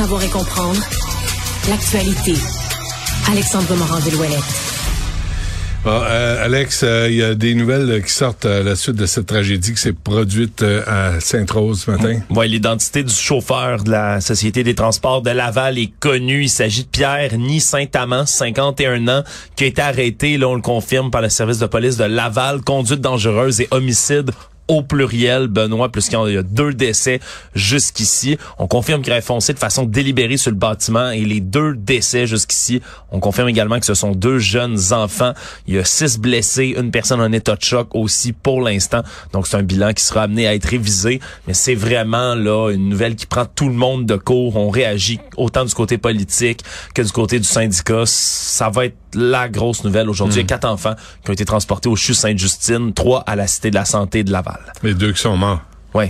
Savoir et comprendre l'actualité. Alexandre Morand-Villouellette. Bon, euh, Alex, euh, il y a des nouvelles qui sortent à la suite de cette tragédie qui s'est produite euh, à Sainte-Rose ce matin. Ouais, l'identité du chauffeur de la Société des transports de Laval est connue. Il s'agit de Pierre Ni Saint-Amand, 51 ans, qui a été arrêté, là, on le confirme, par le service de police de Laval, conduite dangereuse et homicide au pluriel, Benoît, puisqu'il y a deux décès jusqu'ici. On confirme qu'il aurait foncé de façon délibérée sur le bâtiment et les deux décès jusqu'ici, on confirme également que ce sont deux jeunes enfants. Il y a six blessés, une personne en état de choc aussi pour l'instant. Donc c'est un bilan qui sera amené à être révisé, mais c'est vraiment là une nouvelle qui prend tout le monde de court. On réagit autant du côté politique que du côté du syndicat. Ça va être la grosse nouvelle aujourd'hui. Il y a quatre enfants qui ont été transportés au CHU Sainte-Justine, trois à la Cité de la Santé de Laval. Les deux qui sont morts. Oui.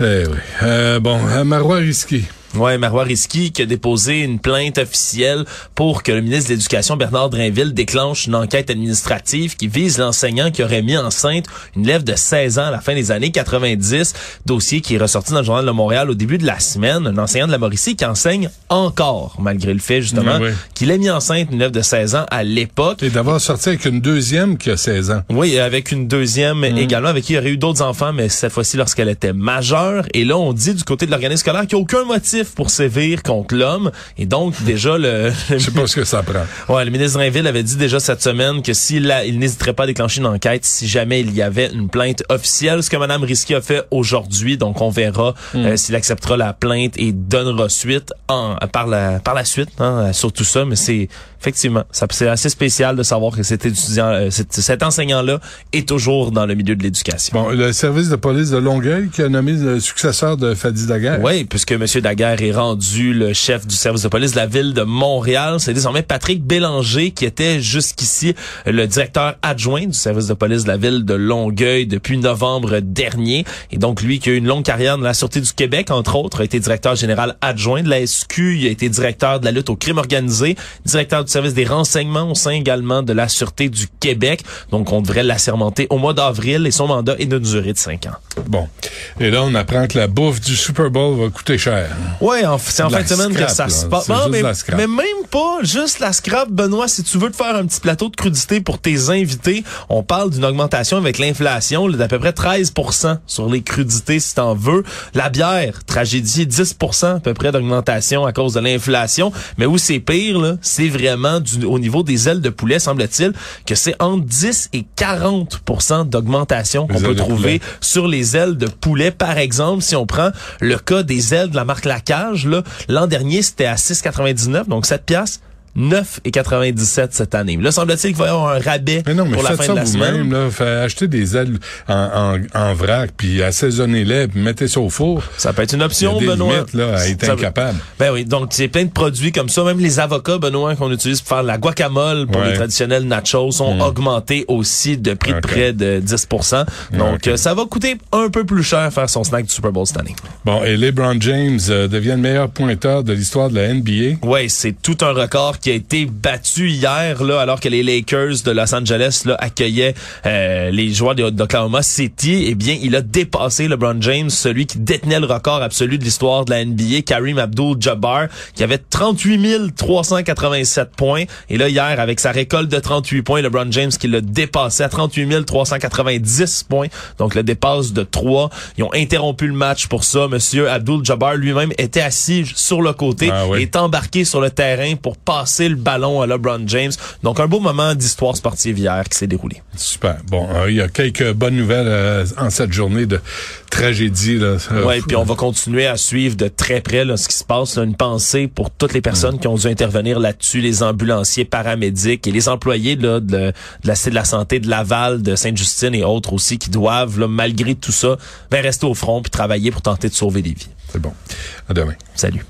Eh oui. Euh, bon, euh, Marois Risky. Ouais, Marois Risky qui a déposé une plainte officielle pour que le ministre de l'Éducation, Bernard Drinville, déclenche une enquête administrative qui vise l'enseignant qui aurait mis enceinte une élève de 16 ans à la fin des années 90. Dossier qui est ressorti dans le Journal de Montréal au début de la semaine. Un enseignant de la Mauricie qui enseigne encore, malgré le fait, justement, qu'il ait mis enceinte une élève de 16 ans à l'époque. Et d'avoir sorti avec une deuxième qui a 16 ans. Oui, avec une deuxième Mm. également, avec qui il y aurait eu d'autres enfants, mais cette fois-ci lorsqu'elle était majeure. Et là, on dit du côté de l'organisme scolaire qu'il n'y a aucun motif pour sévir contre l'homme. Et donc, déjà, le... Je sais pas ce que ça prend. Ouais, le ministre Drainville avait dit déjà cette semaine que s'il il n'hésiterait pas à déclencher une enquête si jamais il y avait une plainte officielle, ce que Mme Risky a fait aujourd'hui. Donc, on verra euh, s'il acceptera la plainte et donnera suite en, par la par la suite hein, sur tout ça. Mais c'est effectivement, ça c'est assez spécial de savoir que cet étudiant, euh, cet, cet enseignant-là est toujours dans le milieu de l'éducation. Bon, le service de police de Longueuil qui a nommé le successeur de Fadi Daguerre. Oui, puisque M. Daguerre est rendu le chef du service de police de la ville de Montréal. C'est désormais Patrick Bélanger qui était jusqu'ici le directeur adjoint du service de police de la ville de Longueuil depuis novembre dernier. Et donc, lui qui a eu une longue carrière dans la Sûreté du Québec, entre autres, a été directeur général adjoint de la SQ. Il a été directeur de la lutte au crime organisé, directeur du service des renseignements au sein également de la Sûreté du Québec. Donc, on devrait l'assermenter au mois d'avril et son mandat est d'une durée de cinq ans. Bon. Et là, on apprend que la bouffe du Super Bowl va coûter cher. Ouais, en- c'est en fin de semaine scrap, que ça se passe. Non, mais, même pas juste la scrap, Benoît. Si tu veux te faire un petit plateau de crudité pour tes invités, on parle d'une augmentation avec l'inflation d'à peu près 13% sur les crudités, si t'en veux. La bière, tragédie, 10 à peu près d'augmentation à cause de l'inflation. Mais où c'est pire, c'est vraiment du, au niveau des ailes de poulet, semble-t-il, que c'est entre 10 et 40% d'augmentation qu'on peut trouver poulet. sur les ailes de poulet. Par exemple, si on prend le cas des ailes de la marque Lacage, l'an dernier, c'était à 6,99, donc 7 piastres. 9,97 cette année. Là, semble-t-il qu'il va y avoir un rabais Mais non, mais pour la fin ça de la vous-même, semaine. là. Fait acheter des ailes en, en, en vrac, puis assaisonnez-les, puis mettez ça au four. Ça peut être une Il y a option, des Benoît. limites, là, à être Ça- incapable. Ben oui, donc c'est plein de produits comme ça. Même les avocats, Benoît, qu'on utilise pour faire la guacamole, pour Ouais. les traditionnels nachos, ont augmenté aussi de prix de près de 10% Donc, euh, ça va coûter un peu plus cher faire son snack du Super Bowl cette année. Bon, et LeBron James euh, devient le meilleur pointeur de l'histoire de la NBA. Ouais, c'est tout un record qui a été battu hier, là, alors que les Lakers de Los Angeles là, accueillaient euh, les joueurs de- d'Oklahoma City. Eh bien, il a dépassé LeBron James, celui qui détenait le record absolu de l'histoire de la NBA, Karim Abdul-Jabbar, qui avait 38 387 points. Et là, hier, avec sa récolte de 38 points, LeBron James qui l'a dépassé à 38 390 points. Donc, le dépasse de 3. Ils ont interrompu le match pour ça. Monsieur Abdul-Jabbar lui-même était assis sur le côté Ah oui. et est embarqué sur le terrain pour passer le ballon à LeBron James. Donc, un beau moment d'histoire sportive hier qui s'est déroulé. Super. Bon, euh, il y a quelques bonnes nouvelles euh, en cette journée de tragédie. Là. Euh, Ouais, puis on va continuer à suivre de très près là, ce qui se passe. là. une pensée pour toutes les personnes qui ont dû intervenir là-dessus, les ambulanciers, paramédics et les employés là, de, de la Cité de la santé de Laval, de Sainte-Justine et autres aussi qui doivent, là, malgré tout ça, ben, rester au front puis travailler pour tenter de sauver des vies. C'est bon. À demain. Salut.